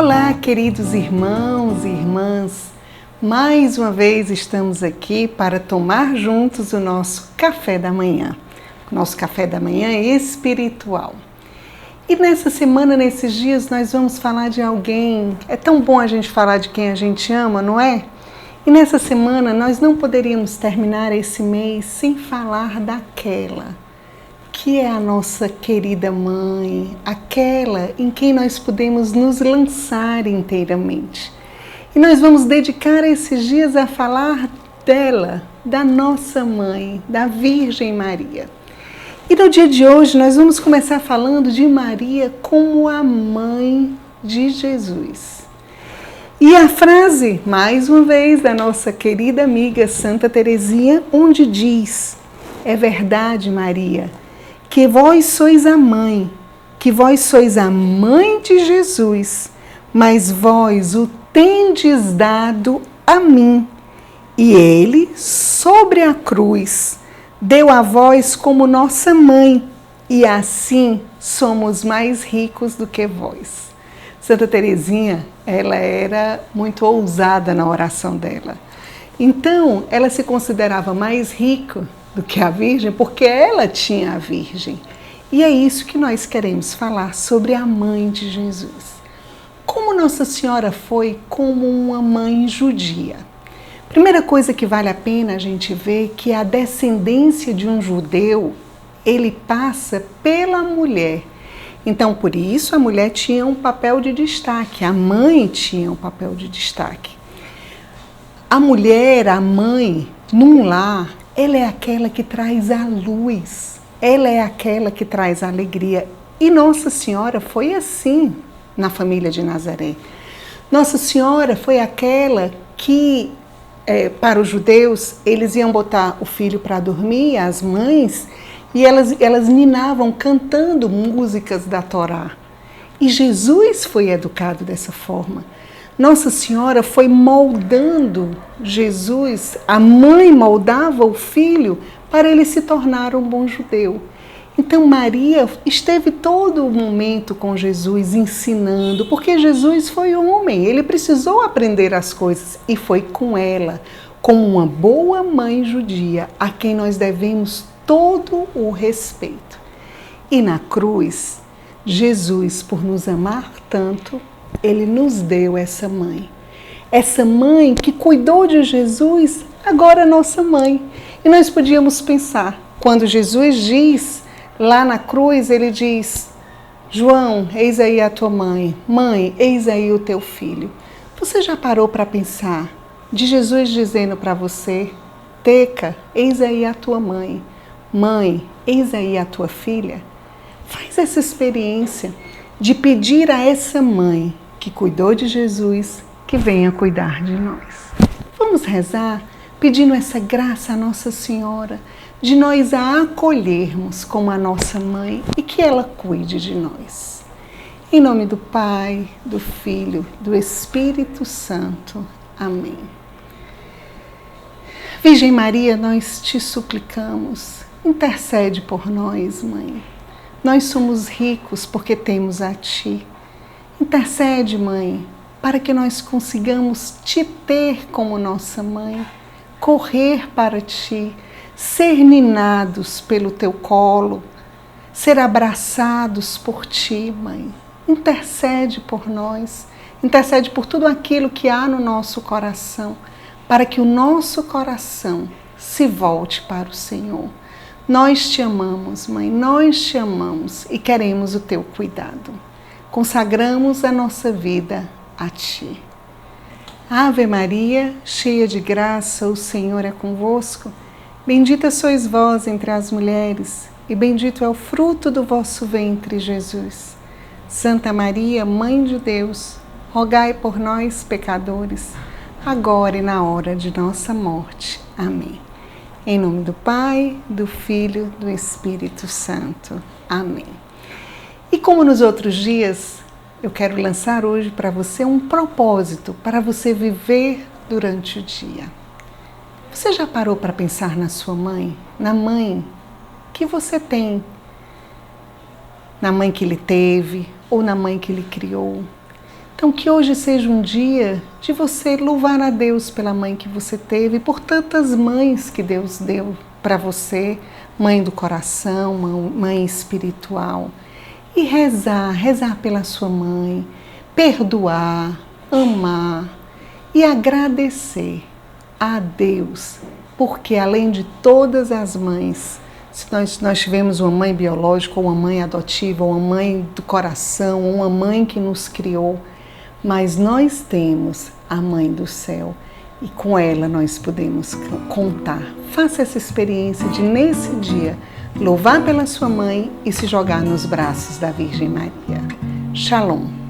Olá, queridos irmãos e irmãs. Mais uma vez estamos aqui para tomar juntos o nosso café da manhã. Nosso café da manhã espiritual. E nessa semana, nesses dias, nós vamos falar de alguém. É tão bom a gente falar de quem a gente ama, não é? E nessa semana nós não poderíamos terminar esse mês sem falar daquela que é a nossa querida mãe, aquela em quem nós podemos nos lançar inteiramente. E nós vamos dedicar esses dias a falar dela, da nossa mãe, da Virgem Maria. E no dia de hoje nós vamos começar falando de Maria como a mãe de Jesus. E a frase, mais uma vez, da nossa querida amiga Santa Teresinha, onde diz: É verdade, Maria que vós sois a mãe, que vós sois a mãe de Jesus, mas vós o tendes dado a mim. E ele, sobre a cruz, deu a vós como nossa mãe, e assim somos mais ricos do que vós. Santa Teresinha, ela era muito ousada na oração dela. Então, ela se considerava mais rica do que a Virgem, porque ela tinha a Virgem. E é isso que nós queremos falar sobre a mãe de Jesus. Como Nossa Senhora foi como uma mãe judia? Primeira coisa que vale a pena a gente ver que a descendência de um judeu, ele passa pela mulher. Então, por isso, a mulher tinha um papel de destaque, a mãe tinha um papel de destaque. A mulher, a mãe, num lar, ela é aquela que traz a luz, ela é aquela que traz a alegria. E Nossa Senhora foi assim na família de Nazaré. Nossa Senhora foi aquela que, é, para os judeus, eles iam botar o filho para dormir, as mães, e elas, elas ninavam cantando músicas da Torá. E Jesus foi educado dessa forma. Nossa Senhora foi moldando Jesus, a mãe moldava o filho para ele se tornar um bom judeu. Então Maria esteve todo o momento com Jesus ensinando, porque Jesus foi homem, ele precisou aprender as coisas e foi com ela, como uma boa mãe judia, a quem nós devemos todo o respeito. E na cruz, Jesus, por nos amar tanto, ele nos deu essa mãe. Essa mãe que cuidou de Jesus, agora é nossa mãe. E nós podíamos pensar, quando Jesus diz lá na cruz, ele diz: João, eis aí a tua mãe. Mãe, eis aí o teu filho. Você já parou para pensar de Jesus dizendo para você: Teca, eis aí a tua mãe. Mãe, eis aí a tua filha? Faz essa experiência de pedir a essa mãe que cuidou de Jesus que venha cuidar de nós. Vamos rezar pedindo essa graça à Nossa Senhora de nós a acolhermos como a nossa mãe e que ela cuide de nós. Em nome do Pai, do Filho, do Espírito Santo. Amém. Virgem Maria, nós te suplicamos, intercede por nós, mãe. Nós somos ricos porque temos a Ti. Intercede, Mãe, para que nós consigamos te ter como nossa mãe, correr para Ti, ser ninados pelo Teu colo, ser abraçados por Ti, Mãe. Intercede por nós, intercede por tudo aquilo que há no nosso coração, para que o nosso coração se volte para o Senhor. Nós te amamos, Mãe, nós te amamos e queremos o teu cuidado. Consagramos a nossa vida a Ti. Ave Maria, cheia de graça, o Senhor é convosco. Bendita sois vós entre as mulheres, e bendito é o fruto do vosso ventre, Jesus. Santa Maria, Mãe de Deus, rogai por nós, pecadores, agora e na hora de nossa morte. Amém. Em nome do Pai, do Filho, do Espírito Santo. Amém. E como nos outros dias, eu quero lançar hoje para você um propósito para você viver durante o dia. Você já parou para pensar na sua mãe? Na mãe que você tem? Na mãe que ele teve ou na mãe que ele criou? Então, que hoje seja um dia de você louvar a Deus pela mãe que você teve, por tantas mães que Deus deu para você, mãe do coração, mãe espiritual, e rezar, rezar pela sua mãe, perdoar, amar e agradecer a Deus, porque além de todas as mães, se nós, nós tivemos uma mãe biológica, ou uma mãe adotiva, ou uma mãe do coração, ou uma mãe que nos criou, mas nós temos a mãe do céu e com ela nós podemos contar. Faça essa experiência de, nesse dia, louvar pela sua mãe e se jogar nos braços da Virgem Maria. Shalom.